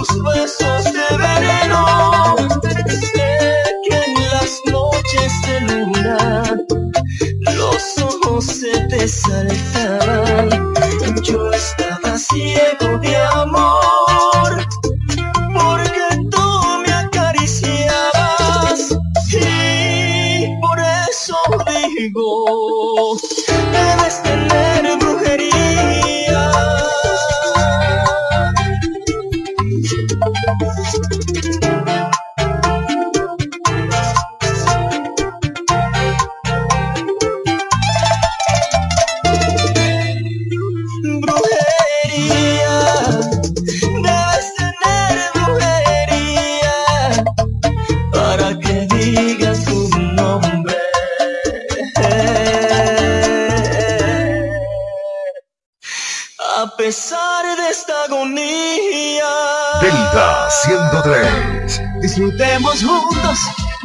tus besos de veneno. Sé que en las noches de luna los ojos se te saltaban. Yo estaba ciego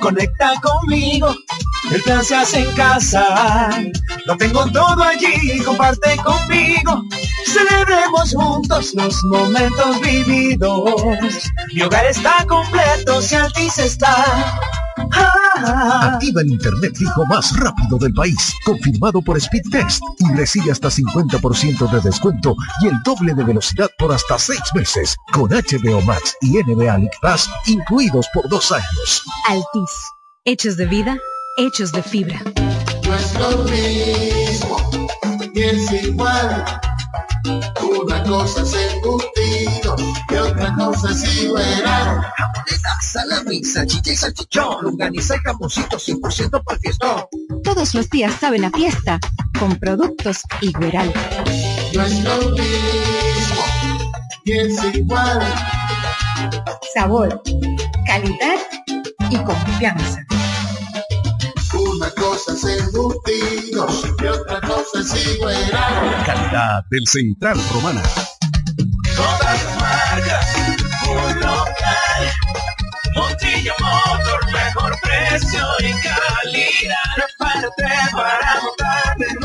conecta conmigo. El plan se hace en casa. Lo tengo todo allí, comparte conmigo. Celebremos juntos los momentos vividos. Mi hogar está completo si Altis está. Activa el internet fijo más rápido del país, confirmado por Speed Test y recibe hasta 50% de descuento y el doble de velocidad por hasta 6 meses, con HBO Max y NBA League Pass incluidos por dos años. Altis. Hechos de vida, hechos de fibra. No es lo mismo, ni es igual. Una cosa es y otra cosa es igual. Jamoneta, salami, salchicha y salchichón, longaniza y jamoncito 100% para el fiestón. Todos los días saben a fiesta con productos Igueral. No es lo mismo, ni es igual. Sabor, calidad y confianza. Una cosa es embutido y otra cosa es igual. Calidad del Central Romana. Todas marcas, un local. Montilla Motor, mejor precio y calidad. Prepárate para montarte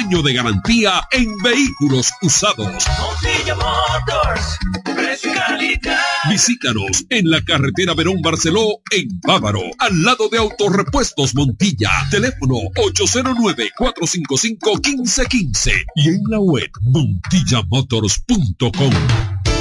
de garantía en vehículos usados. Montilla Motors, precio y calidad. Visítanos en la carretera Verón Barceló en Bávaro, al lado de Autorepuestos Montilla. Teléfono 809-455-1515 y en la web montillamotors.com.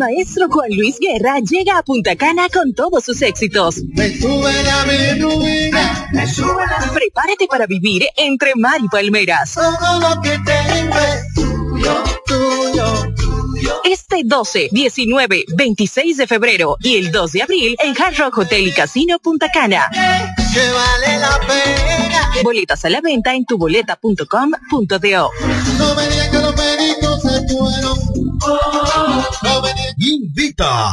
Maestro Juan Luis Guerra llega a Punta Cana con todos sus éxitos. Me sube la bilirrubina, me sube la... Prepárate para vivir entre mar y palmeras. Todo lo que tengo es tuyo, tuyo, tuyo. Este 12, 19, 26 de febrero y el 2 de abril en Hard Rock Hotel y Casino Punta Cana. Que vale la pena. Boletas a la venta en tuboleta.com.do. No Invita.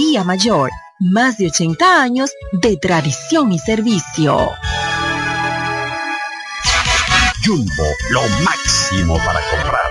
Mayor, más de 80 años de tradición y servicio. Jumbo, lo máximo para comprar.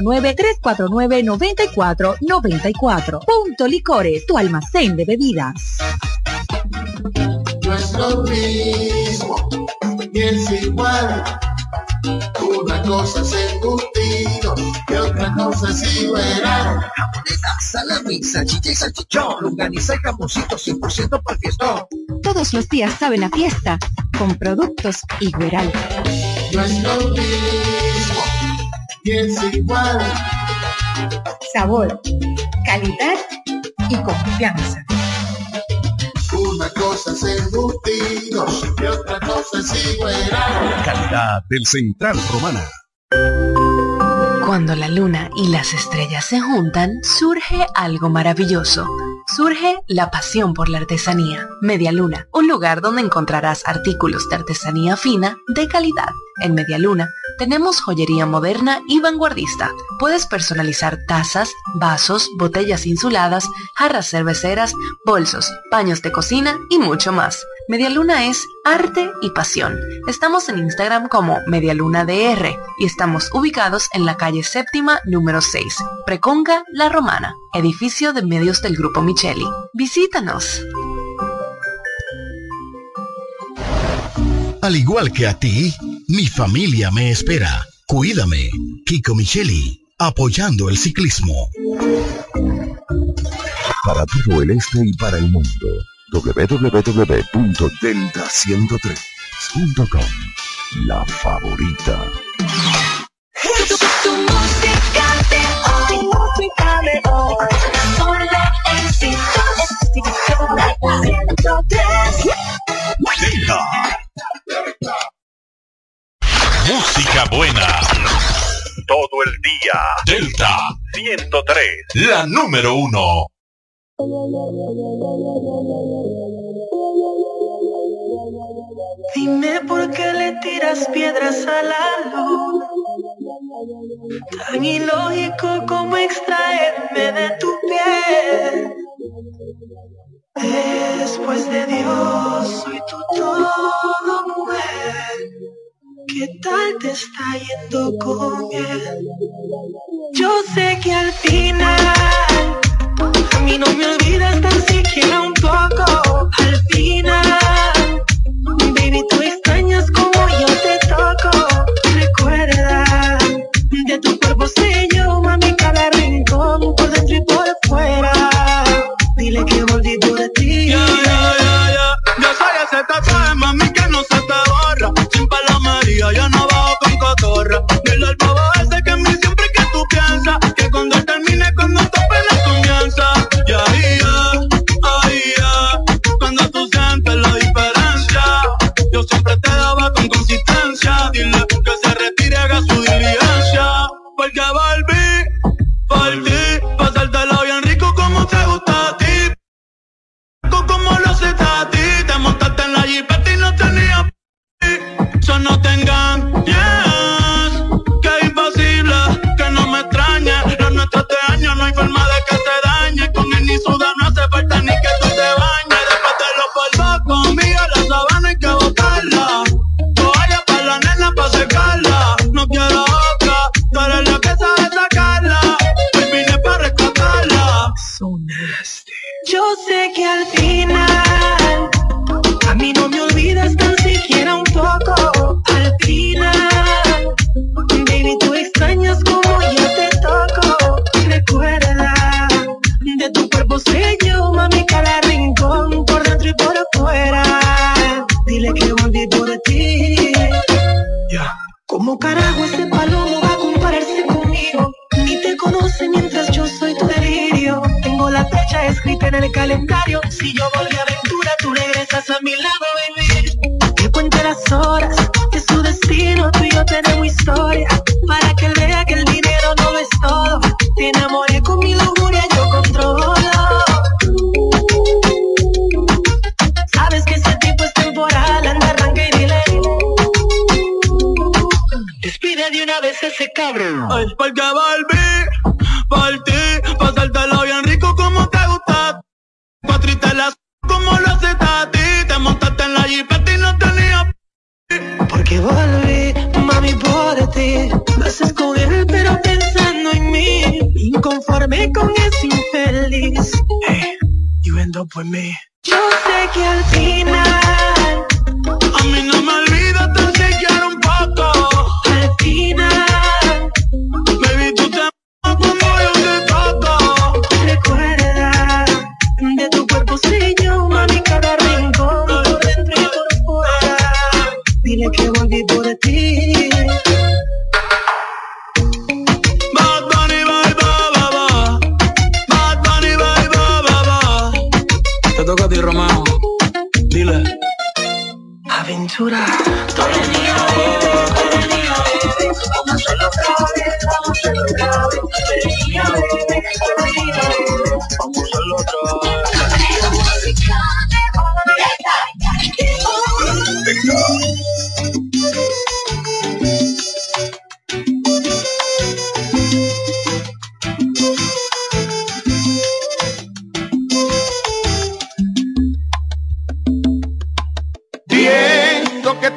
809-349-9494. Punto Licores, tu almacén de bebidas. No es lo mismo, ni es igual. Una cosa es embutido y otra cosa es igual. Jamoneta, salami, salchicha y salchichón. Longaniza y jamoncito 100% para el fiestón. Todos los días saben a fiesta con productos Igueral. No es lo mismo, ni es igual. Sabor, calidad y confianza. Una cosa es embutido y otra cosa es igual. Calidad del Central Romana. Cuando la luna y las estrellas se juntan, surge algo maravilloso. Surge la pasión por la artesanía. Media Luna, un lugar donde encontrarás artículos de artesanía fina de calidad. En Media Luna tenemos joyería moderna y vanguardista. Puedes personalizar tazas, vasos, botellas insuladas, jarras cerveceras, bolsos, paños de cocina y mucho más. Medialuna es arte y pasión. Estamos en Instagram como MedialunaDR y estamos ubicados en la calle séptima número 6, Preconga La Romana, edificio de medios del Grupo Micheli. Visítanos. Al igual que a ti, mi familia me espera. Cuídame. Kiko Micheli, apoyando el ciclismo. Para todo el este y para el mundo, www.delta103.com. La favorita. Tu música de hoy, música de hoy, solo éxitos, éxitos, Delta. Música buena. Todo el día. Delta 103. La número uno. Dime por qué le tiras piedras a la luz. Tan ilógico como extraerme de tu piel. Después de Dios, soy tu todo, mujer. ¿Qué tal te está yendo con él? Yo sé que al final a mí no me olvidas tan siquiera un poco. Al final,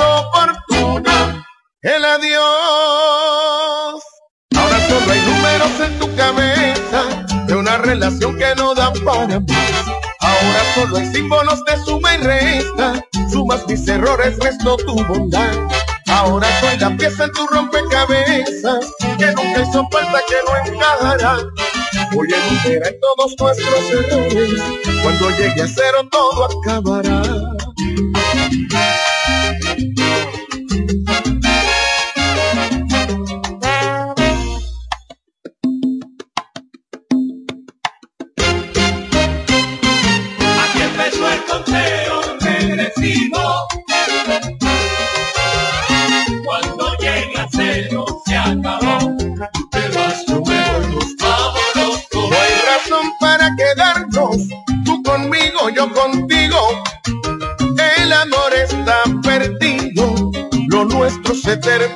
es oportuno el adiós. Ahora solo hay números en tu cabeza de una relación que no da para más. Ahora solo hay símbolos de suma y resta. Sumas mis errores, resto tu bondad. Ahora soy la pieza en tu rompecabezas que nunca hizo falta que no encajará. Voy a enumerar todos nuestros errores. Cuando llegue a cero todo acabará.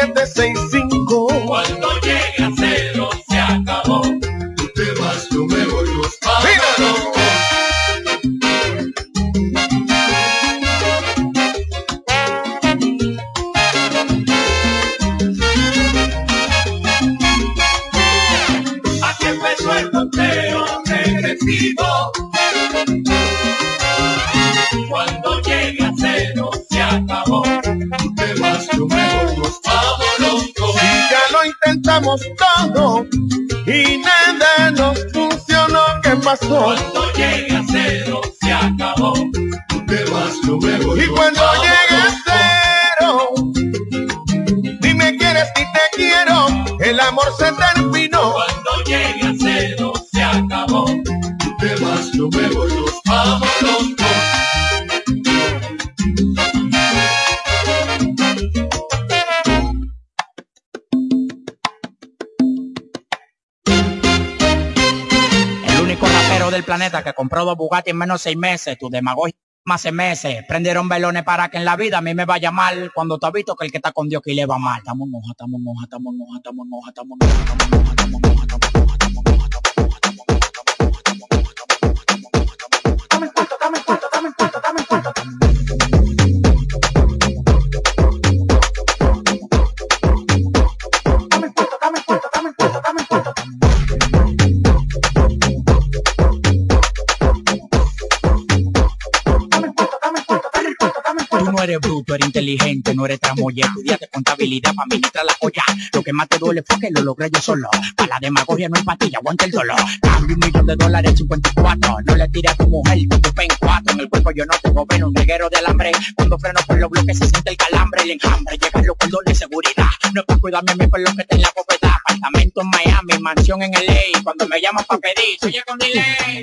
siete seis cinco Que compró dos Bugatti en menos de seis meses, tu demagogia más seis meses. Prendieron velones para que en la vida a mí me vaya mal cuando te has visto que el que está con Dios que le va mal. Estamos en hoja, estamos estamos en hoja, estamos estamos estamos estamos en estamos en hoja, estamos en hoja, estamos en hoja, estamos en hoja, estamos en hoja, estamos en hoja, estamos en hoja, estamos en hoja, estamos en hoja, estamos en hoja, estamos en hoja, estamos en hoja, estamos en hoja, estamos Mi eres bruto, eres inteligente, no eres tramoya. Estudiaste contabilidad para administrar la joya. Lo que más te duele fue que lo logré yo solo. Para la demagogia no hay pastilla, aguanta el dolor. Cambio un millón de dólares 54. No le tires a tu mujer, tu en cuatro. En el cuerpo yo no tengo ven un reguero de alambre. Cuando freno por los bloques se siente el calambre, el enjambre. Llegan los cordones de seguridad. No es para cuidarme a mí por lo que tengo la bóveda. Apartamento en Miami, mansión en LA. Cuando me llaman para pedir, soy con delay.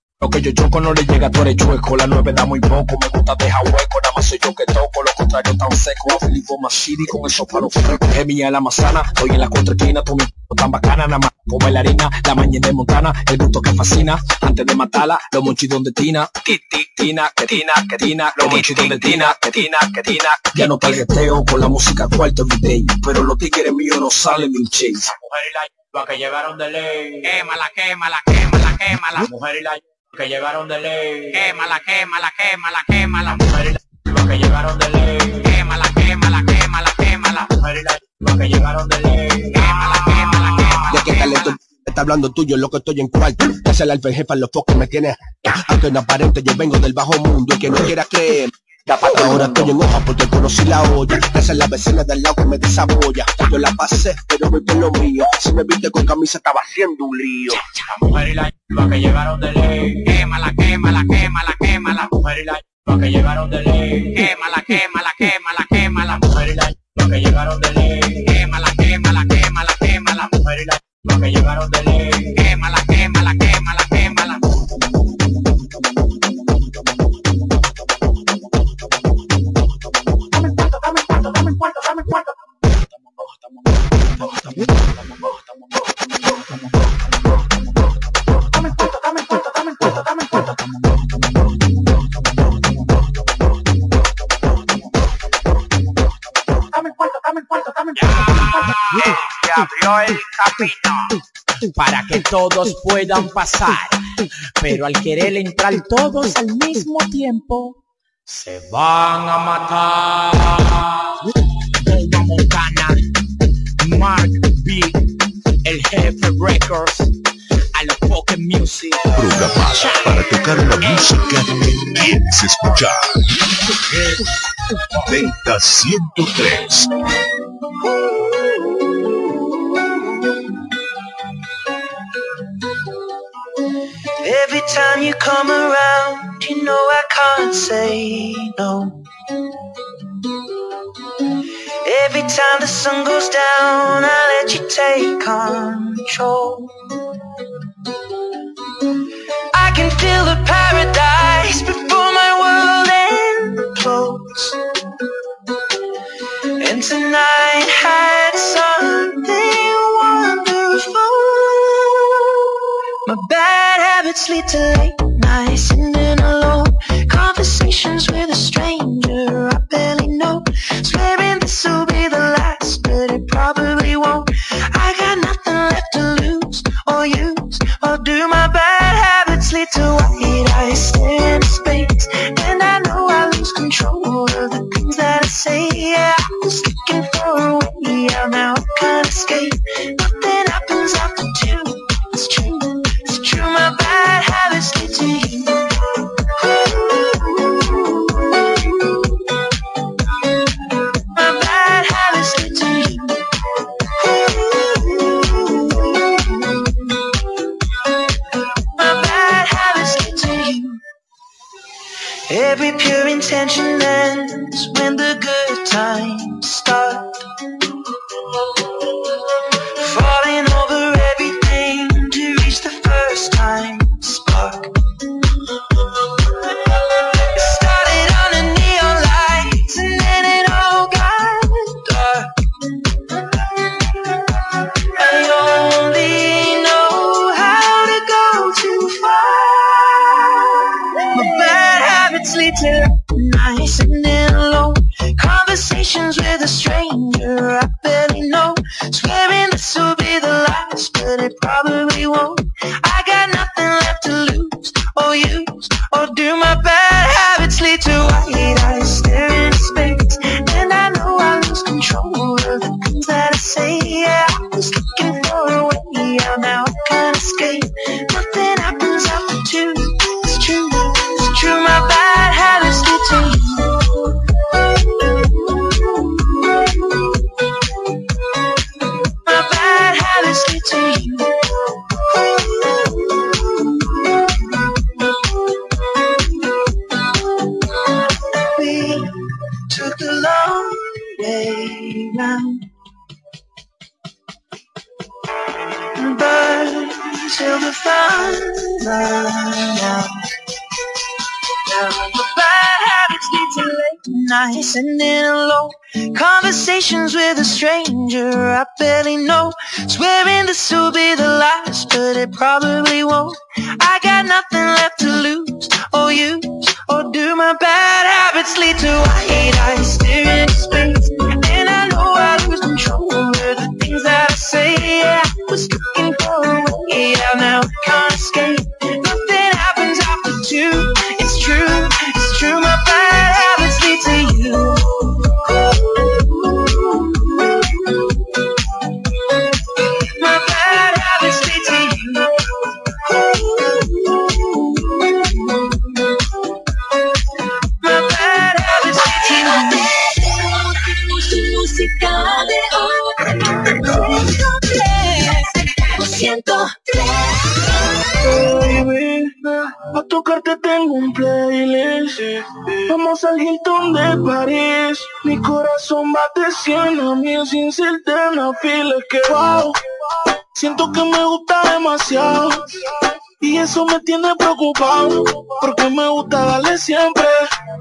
Lo que yo choco no le llega, tú eres chueco. La nueve da muy poco, me gusta dejar hueco. Nada más soy yo que toco, lo contrario tan seco. A Filipo City con esos palos frescos. Es mía la manzana, estoy en la contraquina, tú mi tan bacana, nada más con bailarina. La mañana de Montana, el gusto que fascina. Antes de matarla, los monchitos de Tina. Ti, ti, Tina, que Tina, que Tina. Los monchitos de Tina, que Tina, que Tina. Ya no palgueteo con la música cuarto everyday. Pero los tigres míos no salen mi chase. mujer y la que llegaron de ley. Quémala, quémala, quémala, quémala. mujer y la que llegaron de ley. Quémala, quémala, quémala, quémala. Mujer y la que llegaron de ley. Quémala, quémala, quémala, quémala. Mujer y la que llegaron de ley. Quémala, quémala, quémala. ¿De qué talento está hablando tuyo, lo que estoy en cuarto? Que es el alfa jefa, los focos me tiene. Aunque no aparente, yo vengo del bajo mundo y que no quiera creer. Ahora estoy en hoja porque conocí la olla. Esa es la vecina del lado que me desabolla. Yo la pasé, pero voy por lo mío. Si me viste con camisa estaba haciendo un lío. La mujer y la que llegaron de ley. Quémala, quémala, quémala, quémala. La mujer y la que llegaron de ley. Quémala, quémala, quémala, quémala. La mujer y la que llegaron de ley. Quémala, quémala, quémala, quémala. La mujer y la que llegaron de ley. Quémala, abrió el para que todos puedan pasar. Pero al querer entrar todos al mismo tiempo, se van a matar. Mark B, el jefe Records, a los Pocket Music. Programada para tocar la música que quieres escuchar. Delta 103. Every time you come around, you know I can't say no. Every time the sun goes down, I let you take control. I can feel the paradise before my world implodes. And tonight do. My bad Porque me gusta darle siempre.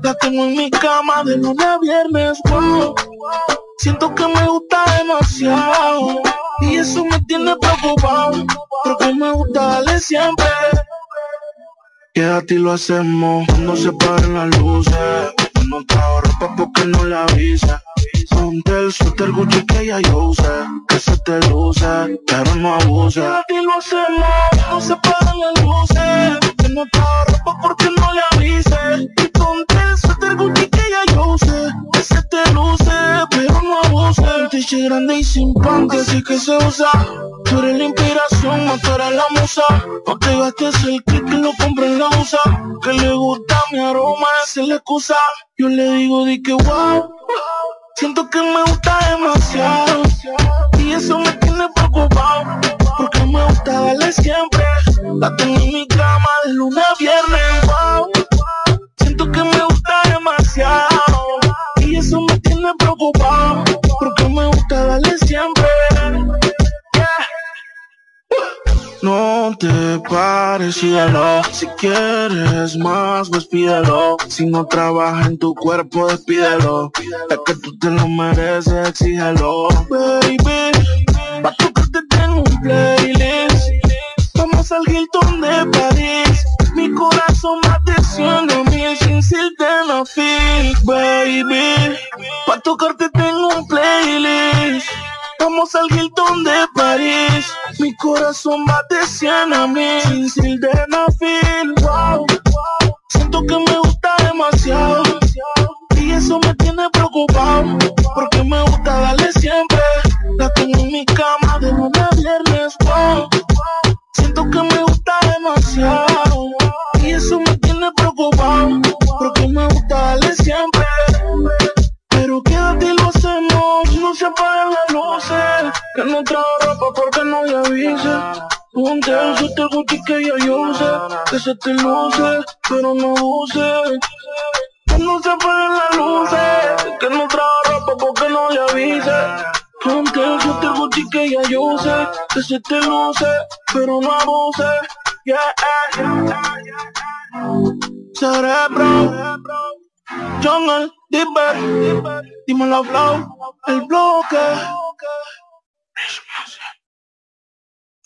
La tengo en mi cama de lunes a viernes. Siento que me gusta demasiado. Y eso me tiene preocupado. Porque me gusta darle siempre. Quédate y lo hacemos cuando se paren las luces. No trago ropa porque no la avisa. Ponte el suéter Gucci que ya yo usé. Que se te luce, pero no abuse. Y lo hacemos cuando se paren las luces. Que no trago ropa porque no le avise. Y ponte el suéter Gucci que ya yo usé. Que se te luce, pero no abuse. fetiche grande y sin pan, que así que se usa. Tú eres la inspiración, no tú la musa. No te gastes el click que lo compre en la usa. Que le gusta mi aroma, esa es la excusa. Yo le digo, di que wow. Siento que me gusta demasiado. Y eso me tiene preocupado. Porque me gusta darle siempre. La tengo en mi cama de lunes a viernes. Siento que me gusta demasiado. Y eso me tiene preocupado. Porque me gusta darle siempre. No te pares. Si quieres más, pues pídelo. Si no trabaja en tu cuerpo, despídelo. Es que tú te lo mereces, exígelo. Baby, pa' tocarte tengo un playlist. Vamos al Hilton de París. Mi corazón mate a mil sin sildenafil. Baby, pa' tocarte tengo un playlist. Vamos al Hilton de París. Mi corazón bate 100 a mí. Sin sildenafil, wow. Siento que me gusta demasiado. Y eso me tiene preocupado. Porque me gusta darle siempre. La tengo en mi cama de lunes a viernes, wow. Siento que me gusta demasiado. Y eso me tiene preocupado. Porque me gusta darle siempre. Que no trajo ropa porque no le avise Ponte el suéter Gucci que ya yo sé Que se te luce, pero no use. Que no se apaguen las luces Que no trajo ropa porque no le avise. Ponte el suéter Gucci que ya yo sé Que se te luce, pero no abuse. Yeah, Cerebro Jungle, Dipper, dime la flow, el bloque.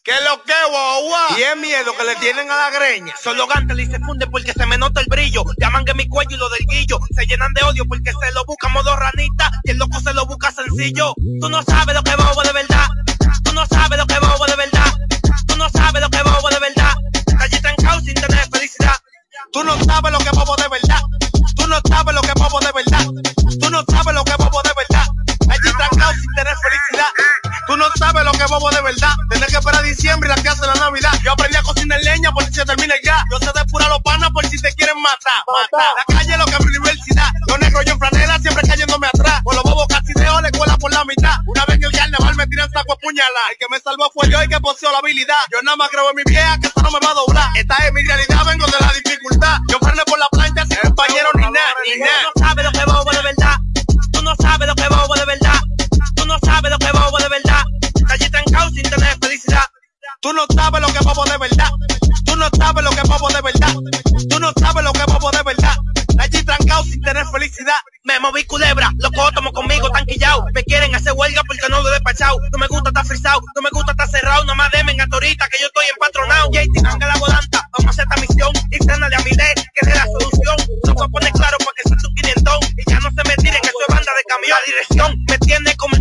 ¿Qué lo que, guau? Y es miedo que le tienen a la greña. Solo y se funde porque se me nota el brillo. Llaman que mi cuello y lo del guillo. Se llenan de odio porque se lo busca modo ranita. Y el loco se lo busca sencillo. Tú no sabes lo que bobo de verdad. Tú no sabes lo que bobo de verdad. Tú no sabes lo que bobo de verdad. Allí trancado sin tener felicidad. Tú no sabes lo que bobo de verdad. Tú no sabes lo que bobo de verdad. Tú no sabes lo que bobo de verdad. Allí trancado sin tener felicidad. Tú no sabes lo que bobo de verdad. Tener que esperar diciembre y la casa de la Navidad. Yo aprendí a cocinar leña por si se termina ya. Yo sé depurar los panas por si te quieren matar. Matar. La calle es lo que es mi universidad. Los negros yo en franela siempre cayéndome atrás. Por los bobos casi dejo la escuela por la mitad. Una vez en el carnaval me tiran saco a puñalar. El que me salvó fue yo y que poseó la habilidad. Yo nada más creo en mi vieja que esto no me va a doblar. Esta es mi realidad, vengo de la dificultad. Yo frené por la plancha sin compañero ni nada, ni nada. Tú no sabes lo que bobo de verdad. Tú no sabes lo que bobo de verdad. Tú no sabes lo que bobo de verdad. Sin tener felicidad. Tú no sabes lo que bobo de verdad. Tú no sabes lo que bobo de verdad. Tú no sabes lo que bobo de verdad. Allí trancado sin tener felicidad. Me moví culebra, los tomo conmigo quillao. Me quieren hacer huelga porque no lo he despachado. No me gusta estar frisado, no me gusta estar cerrado. No más demen a torita que yo estoy empatronado. Ahí tiran la volanta, vamos a hacer esta misión. Y frenale a mi ley, que es la solución. No se pone claro para que sea tu quinientón. Y ya no se me tiren, que soy banda de camión. La dirección me tiene como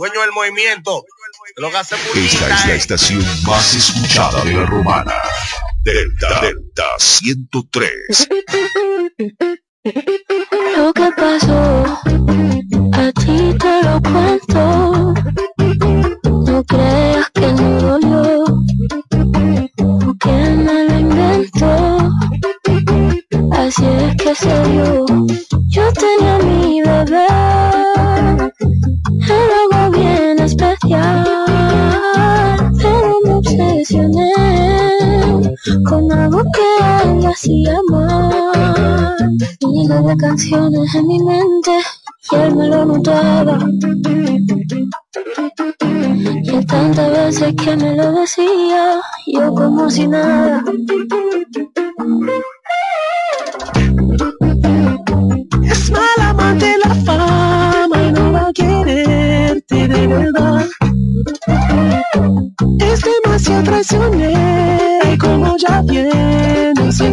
Dueño del movimiento. Lo que hace Esta es la estación más escuchada de la romana. Delta, Delta 103. Lo que pasó, a ti te lo cuento. No creas que no dolió, porque me lo inventó. Así es que se dio. Yo tenía mi a él le hacía mal. Miles de canciones en mi mente y él me lo notaba. Y tantas veces que me lo decía, yo como si nada. Es mala amante la fama y no va a quererte de verdad. Es demasiado traicionera y como ya viene se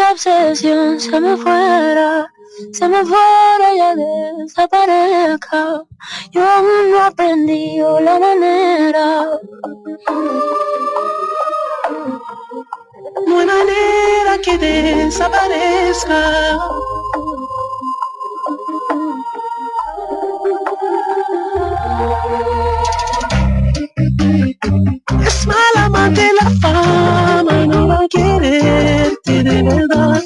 esta obsesión se me fuera, se me fuera y desaparezca. Yo aún no he aprendido la manera. No manera que desaparezca. Es mala amante la fama de verdad.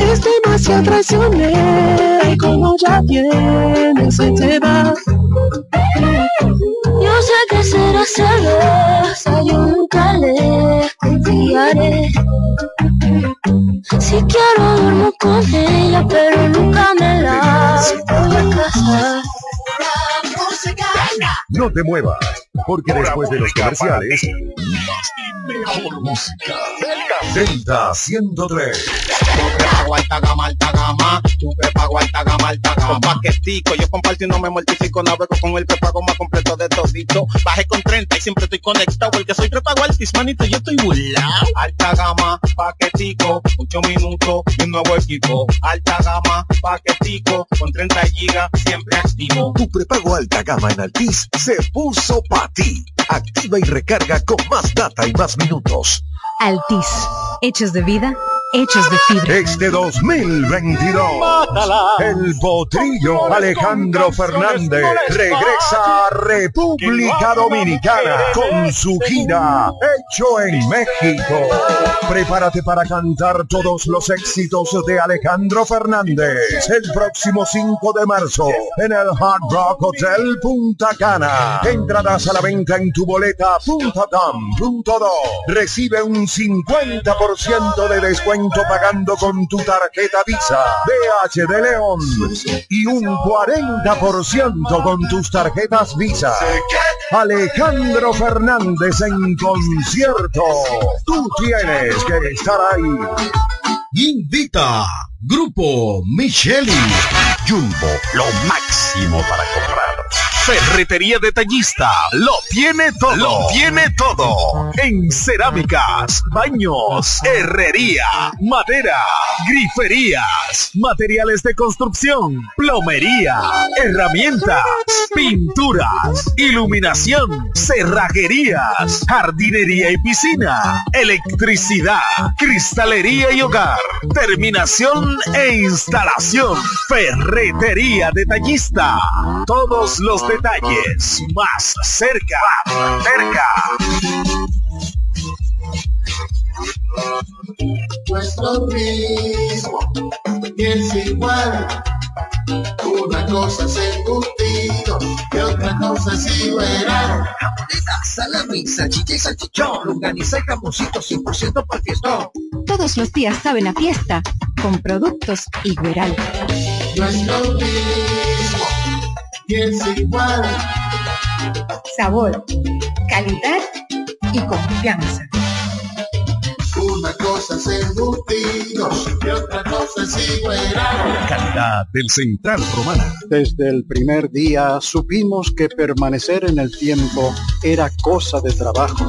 Es demasiado traicionera y como ya viene se te va. Yo sé que será celosa, yo nunca le confiaré. Si quiero duermo con ella, pero nunca me la voy a casar. No te muevas, porque después de los comerciales, más y mejor música. Delta 103. prepago alta gama, alta gama. Tu prepago alta gama, alta gama. Con paquetico, yo comparto y no me mortifico. Navego con el prepago más completo de todito. Bajé con 30 y siempre estoy conectado. Porque soy prepago altis, manito, yo estoy burlao. Alta gama, paquetico, 8 minutos y un nuevo equipo. Alta gama, paquetico, con 30 gigas, siempre activo. Tu prepago alta gama en Altis se puso para ti. Activa y recarga con más data y más minutos. Altis. Hechos de vida, hechos de fibra. Este 2022, el potrillo Alejandro Fernández regresa a República Dominicana con su gira Hecho en México. Prepárate para cantar todos los éxitos de Alejandro Fernández el próximo 5 de marzo en el Hard Rock Hotel Punta Cana. Entradas a la venta en tu boleta.com.do. Recibe un 50% de descuento pagando con tu tarjeta Visa, BH de León y un 40% con tus tarjetas Visa. Alejandro Fernández en concierto. Tú tienes que estar ahí. Invita Grupo Micheli. Jumbo, lo máximo para comprar. Ferretería detallista lo tiene todo. Lo tiene todo. En cerámicas, baños, herrería, madera, griferías, materiales de construcción, plomería, herramientas, pinturas, iluminación, cerrajerías, jardinería y piscina, electricidad, cristalería y hogar, terminación e instalación. Ferretería detallista. Todos los detalles más cerca, cerca. Nuestro ritmo es igual. Una cosa es embutido y otra cosa es igual. Jamoneta, salami, salchicha y salchichón, longaniza y jamoncito 100% para fiestón. Todos los días saben a fiesta con productos Igueral. Nuestro mismo es igual. Sabor, calidad y confianza. Una cosa es embutidos y otra cosa es igual. Calidad del Central Romana. Desde el primer día supimos que permanecer en el tiempo era cosa de trabajo.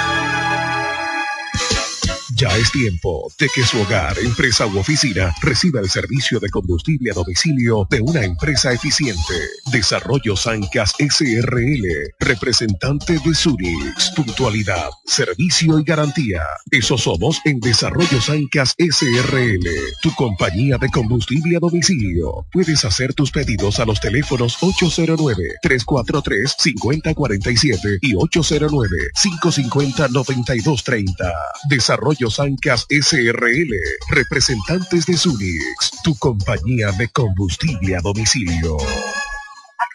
Ya es tiempo de que su hogar, empresa u oficina reciba el servicio de combustible a domicilio de una empresa eficiente. Desarrollo Sancas SRL, representante de Sunix, puntualidad, servicio y garantía. Eso somos en Desarrollo Sancas SRL, tu compañía de combustible a domicilio. Puedes hacer tus pedidos a los teléfonos 809-343-5047 y 809-550-9230. Desarrollo Sancas SRL, representantes de Sunix, tu compañía de combustible a domicilio.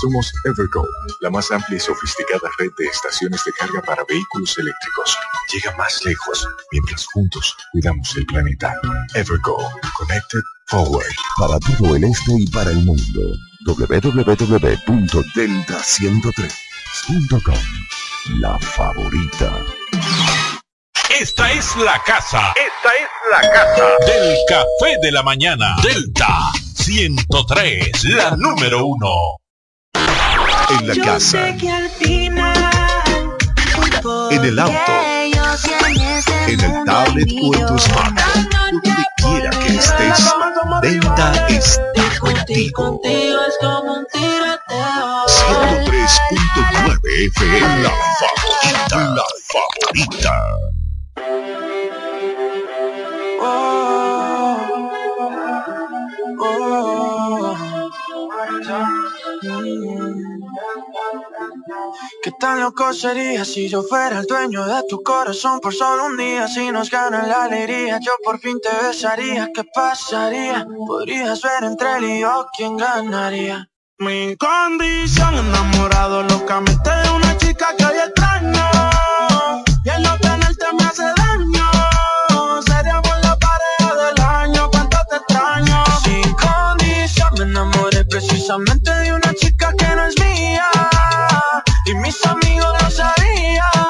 Somos Evergo, la más amplia y sofisticada red de estaciones de carga para vehículos eléctricos. Llega más lejos mientras juntos cuidamos el planeta. Evergo, Connected Forward. Para todo el este y para el mundo. www.delta103.com La favorita. Esta es la casa. Esta es la casa del café de la mañana. Delta 103, la número uno. En la casa. En el auto. En el tablet o en tu smartphone. Donde quiera que estés, Delta está contigo. 103.9 FM, la favorita, la favorita. ¿Qué tan loco sería si yo fuera el dueño de tu corazón por solo un día? Si nos gana la alegría, yo por fin te besaría. ¿Qué pasaría? Podrías ver entre él y yo quién ganaría. Mi condición, enamorado locamente de una chica que hoy extraño. Y el no tenerte me hace daño. Seríamos la pareja del año, cuánto te extraño. Sin condición, me enamoré precisamente mis amigos lo sabían.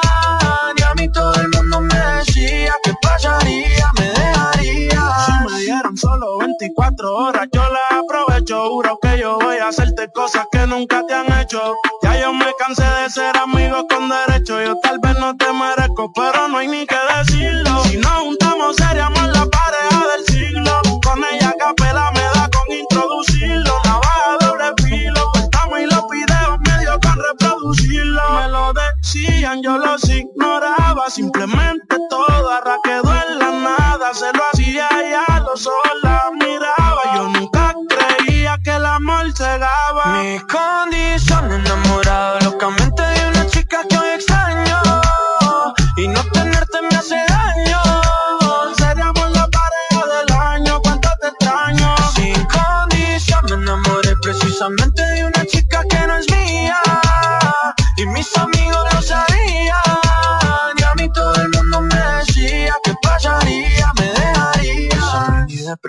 Y a mí todo el mundo me decía que pasaría, me dejaría. Si me dieron solo 24 horas, yo la aprovecho. Juro que yo voy a hacerte cosas que nunca te han hecho. Ya yo me cansé de ser amigo con derecho. Yo tal vez no te merezco, pero no hay ni que decirlo. Si nos juntamos seríamos reproducirlo. Me lo decían, yo los ignoraba. Simplemente todo quedó en la nada. Se lo hacía y a los ojos la miraba. Yo nunca creía que el amor cegaba. Mi condición enamorado locamente de una chica que hoy extraño Y no tenerte me hace daño Seríamos la pareja del año, cuánto te extraño. Sin condición me enamoré precisamente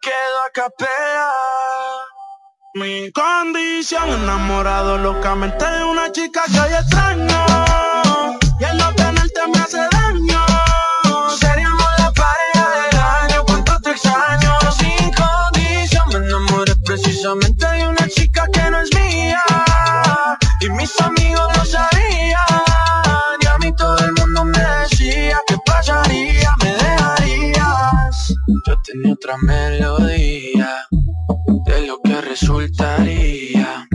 quedo a capela Mi condición enamorado locamente de una chica que hoy extraño. Y el no tenerte me hace daño. Seríamos la pareja del año, cuánto te extraño Sin condición me enamoré precisamente de una chica que no es mía. Y mis amigos lo sabían. Y a mí todo el mundo me decía que pasaría, Yo tenía otra melodía De lo que resultaría.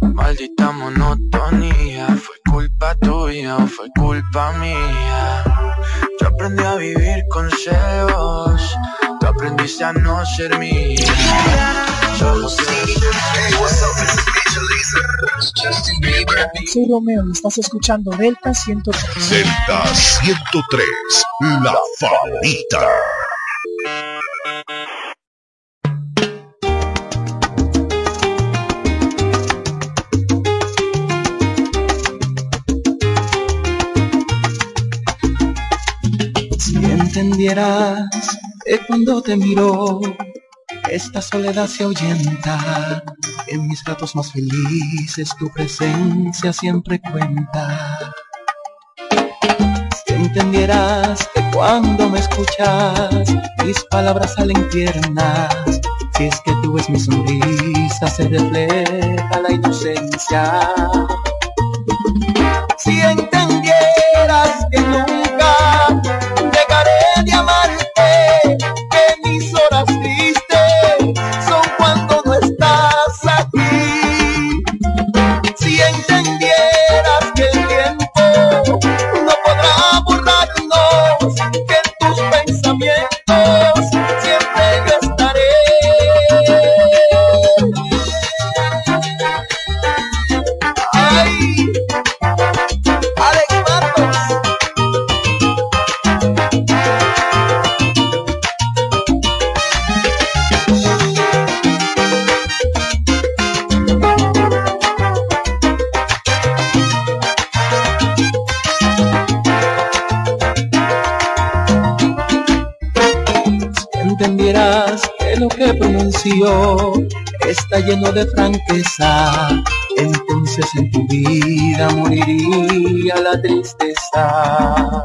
Maldita monotonía Fue culpa tuya o fue culpa mía. Yo aprendí a vivir con celos Tú aprendiste a no ser mía. Solo Soy Romeo y estás escuchando Delta 103. Delta 103, la favorita. Si entendieras que cuando te miro, esta soledad se ahuyenta. En mis ratos más felices tu presencia siempre cuenta. Si entendieras cuando me escuchas, mis palabras salen tiernas. Si es que tú ves mi sonrisa, se refleja la inocencia. Si lleno de franqueza, entonces en tu vida moriría la tristeza.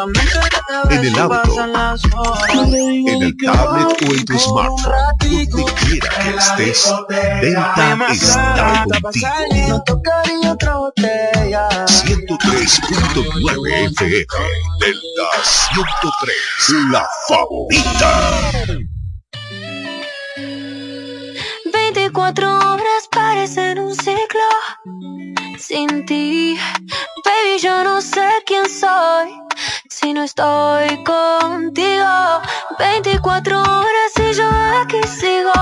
en el auto, en el tablet o en tu smartphone, donde quiera que estés, Delta está contigo. 103.9 FM, Delta 103, la favorita. 24 horas parecen un ciclo sin ti. Baby, yo no sé quién soy si no estoy contigo. 24 horas y yo aquí sigo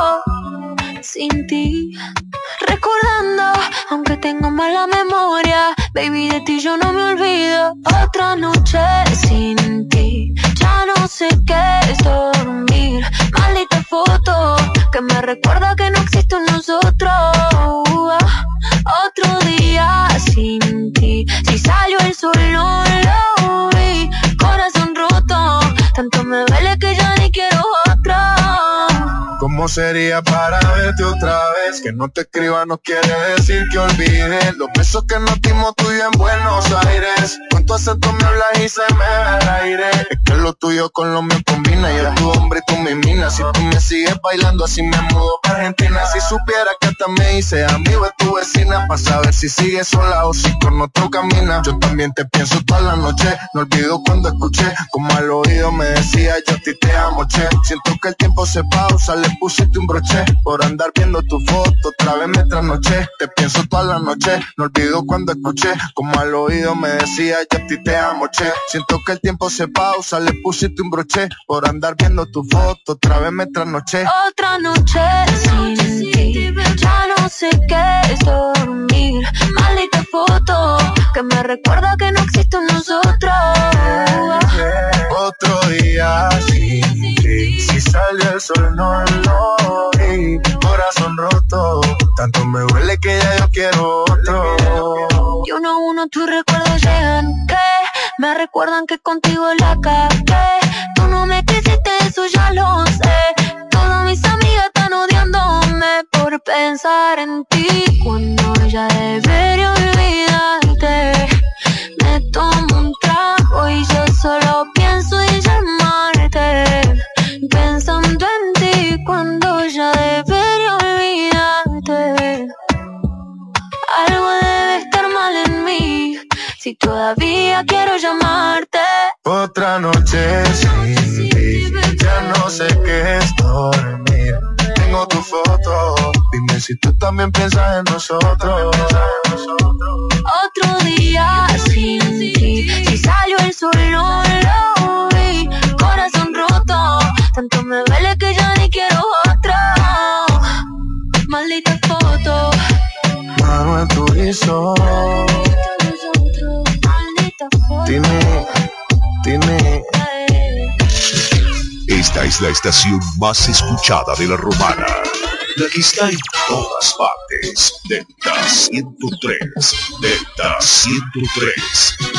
sin ti. Recordando, aunque tengo mala memoria, baby, de ti yo no me olvido. Otra noche sin ti, ya no sé qué es dormir. Maldita foto que me recuerda que no existe nosotros. Otro día sin ti, si salió el sol no lo vi. Corazón roto, tanto me duele que ya ni quiero otro. ¿Cómo sería para verte otra vez? Que no te escriba no quiere decir que olvide. Los besos que nos dimos tú y en Buenos Aires. Con tu acento me hablas y se me va el aire. Es que lo tuyo con lo mío combina. Y tu hombre y tú mi mina. Si tú me sigues bailando así me mudo para Argentina. Si supiera que hasta me hice amigo de tu vecina Para saber si sigues sola o si con otro camina. Yo también te pienso toda la noche. No olvido cuando escuché Como al oído me decía yo a ti te amo, che Siento que el tiempo se pausa, le pusiste un broche Por andar viendo tu foto, otra vez me trasnoché Te pienso toda la noche, no olvido cuando escuché Como al oído me decía yo a ti te amo, che Siento que el tiempo se pausa, le pusiste un broche Por andar viendo tu foto, otra vez me trasnoché Otra noche sin ti, ya no sé qué es dormir. Maldita foto que me recuerda que no existe nosotros. Otro día ti, si sale el sol no lo vi. Corazón roto, tanto me duele que ya yo quiero otro. Y uno a uno tus recuerdos llegan que me recuerdan que contigo la cagué. Tú no me quisiste, eso ya lo sé. Todas mis amigas están odiándome por pensar en ti cuando ya debería tomo un trago y yo solo pienso en llamarte. Pensando en ti cuando ya debería olvidarte. Algo debe estar mal en mí si todavía quiero llamarte. Otra noche sin ti, ya no sé qué es dormir. Tengo tu foto, dime si tú también piensas en nosotros. Otro día sin ti, si salió el sol no lo vi. Corazón roto, tanto me duele que ya ni quiero otro. Maldita foto, Mano en tu hizo, maldita foto. dime, dime. Esta es la estación más escuchada de la romana. La que está en todas partes. Delta 103. Delta 103.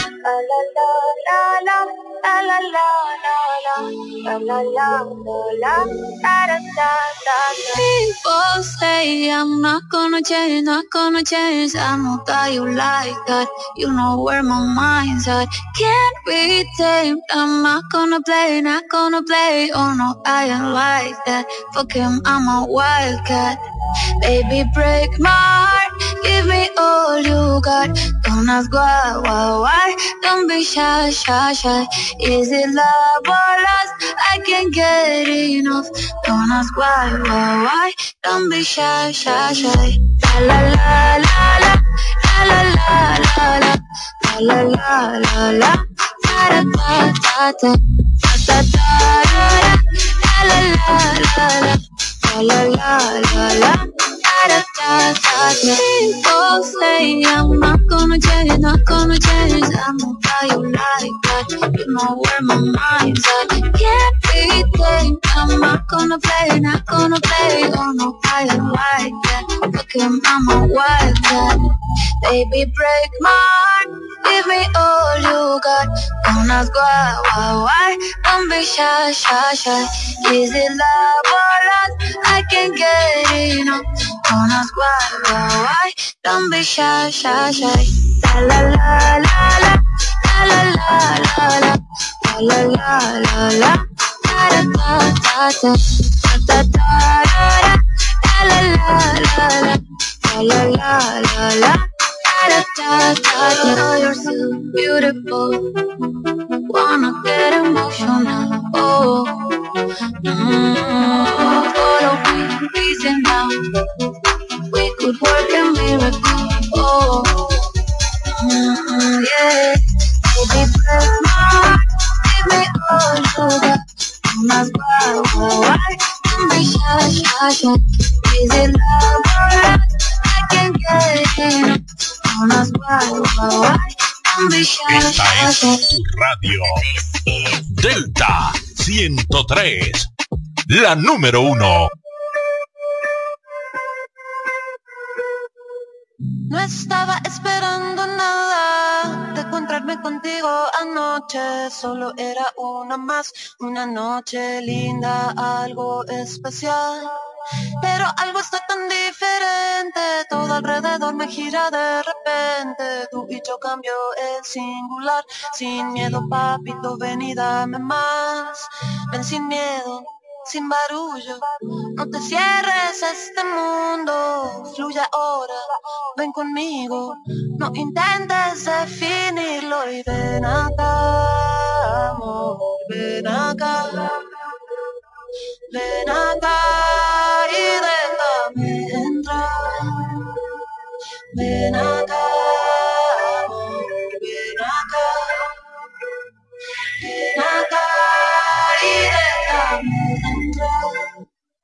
People say I'm not gonna change, not gonna change. I know that you like that. You know where my mind's at. Can't be tamed. I'm not gonna play, not gonna play. Oh no, I ain't like that. Fuck him, I'm a wildcat. Baby, break my. Give me all you got. Don't ask why, why, why. Don't be shy, shy, shy. Is it love or lust? I can't get enough. Don't ask why, why, why. Don't be shy, shy, shy. La la la la la. La la la la la. La la la la la. Da da da da da. Da da da da da. La la la la la. La la la la la. People say I'm not gonna change, not gonna change. I know how you like that. You know where my mind's at. Can't be tamed. I'm not gonna play, not gonna play. Oh no, I don't like that. Look him, I'm a wildcat. Baby, break my heart. Give me all you got. Don't ask why, why, why. Don't be shy, shy, shy. Is it love or lust? I can't get enough. Don't ask why, why, why. Don't be shy, shy, shy. La la la la la. La la la la la la la la la Yeah, baby, press my, give me all you got más guau. I can be shy, shy, shy. Easy lover, I can get it. Más guau, guau. I can be shy, shy, shy. Radio Delta 103, la número uno. No estaba esperando nada encontrarme contigo anoche, solo era una más, una noche linda, algo especial. Pero algo está tan diferente, todo alrededor me gira de repente, tú y yo cambio el singular, sin miedo papito, ven y dame más, ven sin miedo. Sin barullo, no te cierres este mundo, fluye ahora, ven conmigo, no intentes definirlo y ven acá, amor, ven acá, ven acá y déjame entrar, ven acá, ven acá, ven acá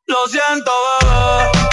Lo siento, bebé.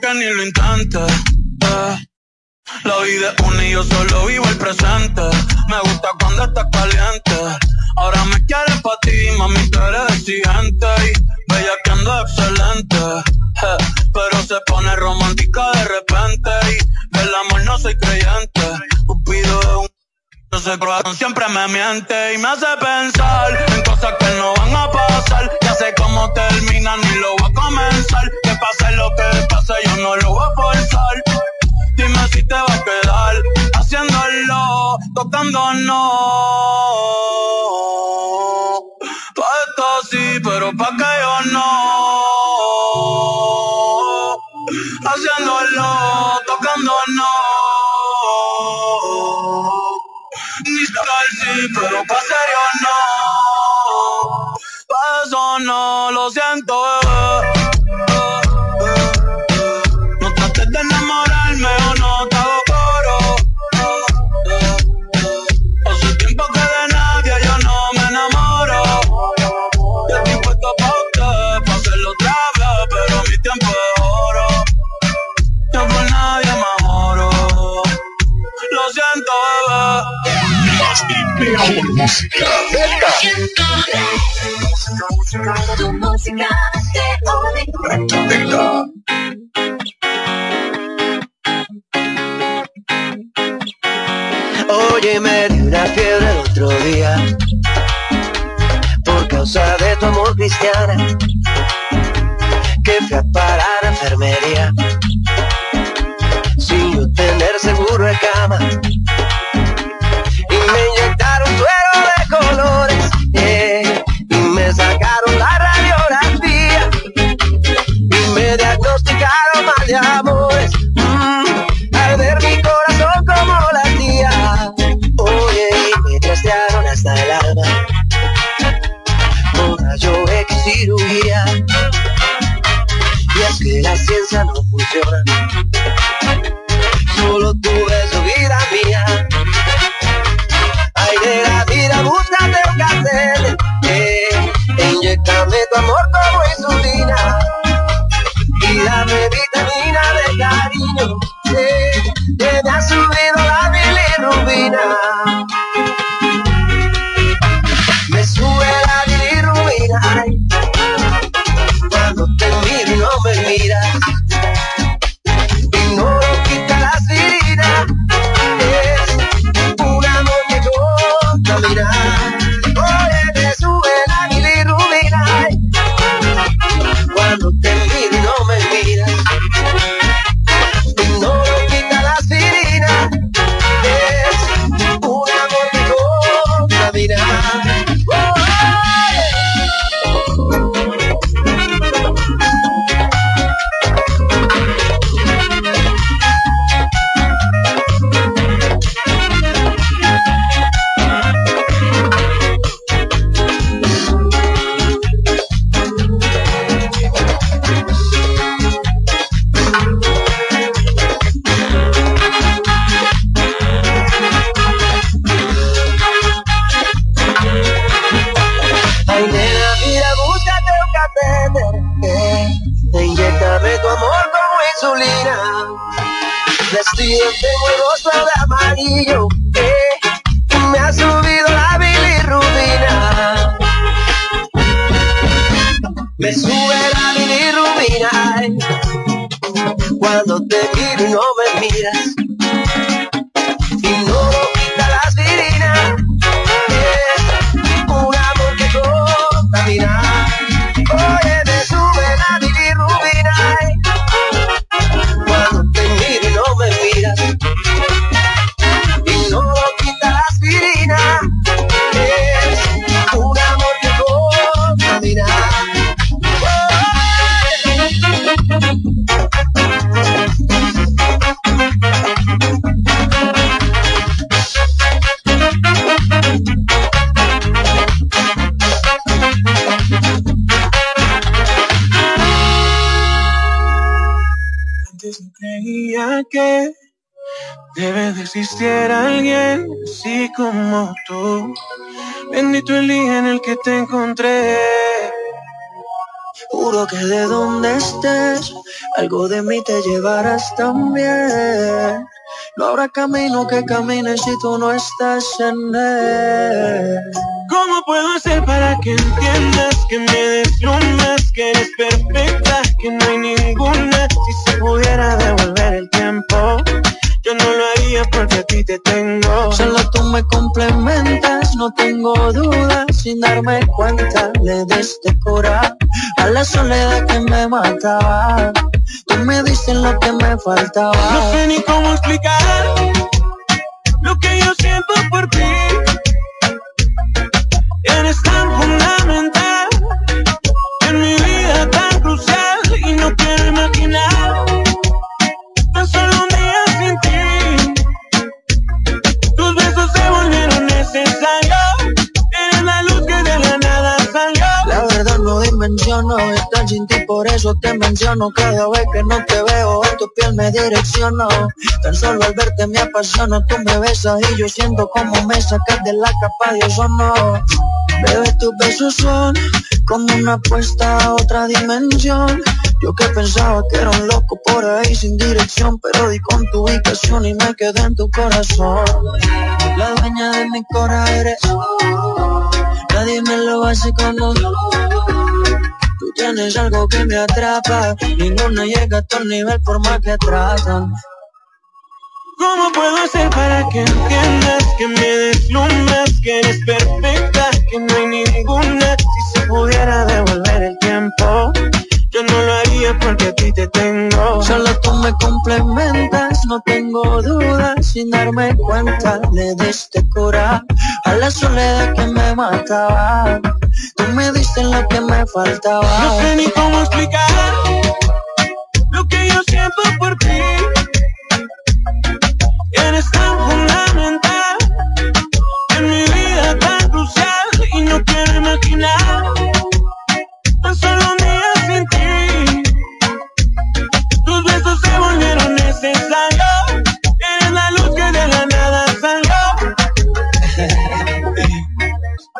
Que ni lo intentes. eh. La vida es una y yo solo vivo el presente. Me gusta cuando estás caliente. Ahora me quieres pa' ti, mami, tú eres exigente. Y bella que ando excelente. eh, Pero se pone romántica de repente. Y del amor no soy creyente. Cupido es un no sé, siempre me miente y me hace pensar en cosas que no van a pasar. Ya sé cómo terminan y lo voy a comenzar. Pase lo que pase, yo no lo voy a forzar. Dime si te va a quedar haciéndolo, tocándonos. Pa' esto sí, pero pa' que yo no. Haciéndolo, tocándonos. Ni tal sí, pero pa' serio no. Pa' eso no, lo siento, mejor música. Tu música te Delta. Oye, me dio una fiebre el otro día por causa de tu amor cristiana que fui a parar a enfermería sin yo tener seguro de cama y es que la ciencia no funciona. Solo tú eres vida mía. Ay de la vida búscate existir alguien así como tú. Bendito el día en el que te encontré. Juro que de donde estés, algo de mí te llevarás también. No habrá camino que camine si tú no estás en él. ¿Cómo puedo hacer para que entiendas que me deslumbras, que eres perfecta, que no hay ninguna? Si se pudiera devolver el tiempo, yo no lo haría porque a ti te tengo. Solo tú me complementas, no tengo dudas, sin darme cuenta le des decorar a la soledad que me mataba. Tú me diste lo que me faltaba. No sé ni cómo explicar lo que yo siento por ti. No dimensiono estar sin ti, por eso te menciono cada vez que no te veo, en tu piel me direcciono. Tan solo al verte me apasiono, tú me besas y yo siento como me sacas de la capa de ozono. Bebé, tus besos son como una apuesta a otra dimensión. Yo que pensaba que era un loco por ahí sin dirección, pero di con tu ubicación y me quedé en tu corazón. La dueña de mi corazón eres. Nadie me lo hace como tú. Tú tienes algo que me atrapa. Ninguna llega a tu nivel por más que tratan. ¿Cómo puedo hacer para que entiendas que me deslumbras, que eres perfecta, que no hay ninguna? Si se pudiera devolver el tiempo, yo no lo haría porque a ti te tengo. Solo tú me complementas, no tengo dudas, sin darme cuenta le diste cura a la soledad que me mataba. Tú me diste lo que me faltaba. No sé ni cómo explicar lo que yo siento por ti. Eres tan fundamental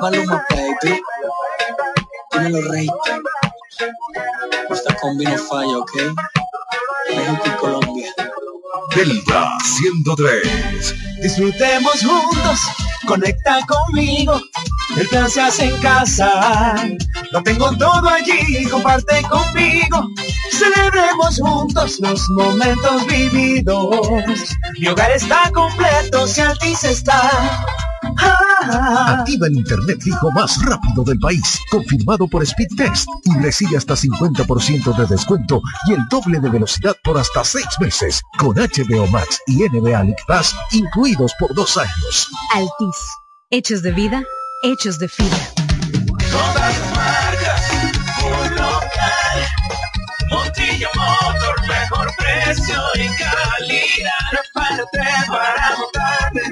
Maluma baby, dímelo. Esta combi no falla, ¿ok? México y Colombia. Delta 103. Disfrutemos juntos, conecta conmigo. El plan se hace en casa. Lo tengo todo allí, comparte conmigo. Celebremos juntos los momentos vividos. Mi hogar está completo si Altis está. Activa el internet fijo más rápido del país, confirmado por Speed Test y recibe hasta 50% de descuento y el doble de velocidad por hasta 6 meses, con HBO Max y NBA League Pass incluidos por dos años. Altis. Hechos de vida, hechos de fibra. Todas las marcas, un local. Montilla Motor, mejor precio y calidad. Prepárate para montarte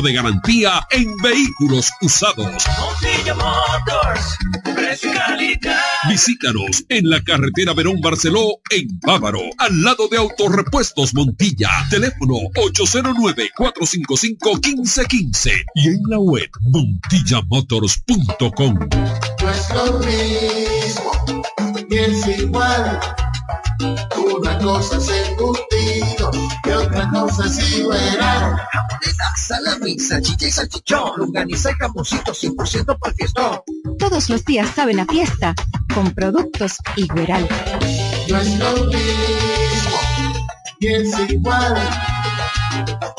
de garantía en vehículos usados. Montilla Motors, precio y calidad. Visítanos en la carretera Verón Barceló en Bávaro, al lado de Autorepuestos Montilla. Teléfono 809-455-1515 y en la web montillamotors.com. No es lo mismo, es igual. Una cosa y es igual. Jamoneta, salami, salchicha y salchichón, longaniza y jamoncito 100% para el fiestón. Todos los días saben a fiesta con productos Igueral. No es lo mismo, ni es igual.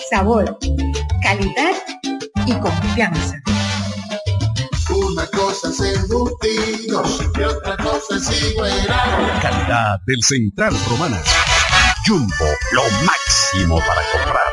Sabor, calidad y confianza. Una cosa es embutidos y otra cosa es igual. Calidad del Central Romana. Jumbo, lo máximo para comprar.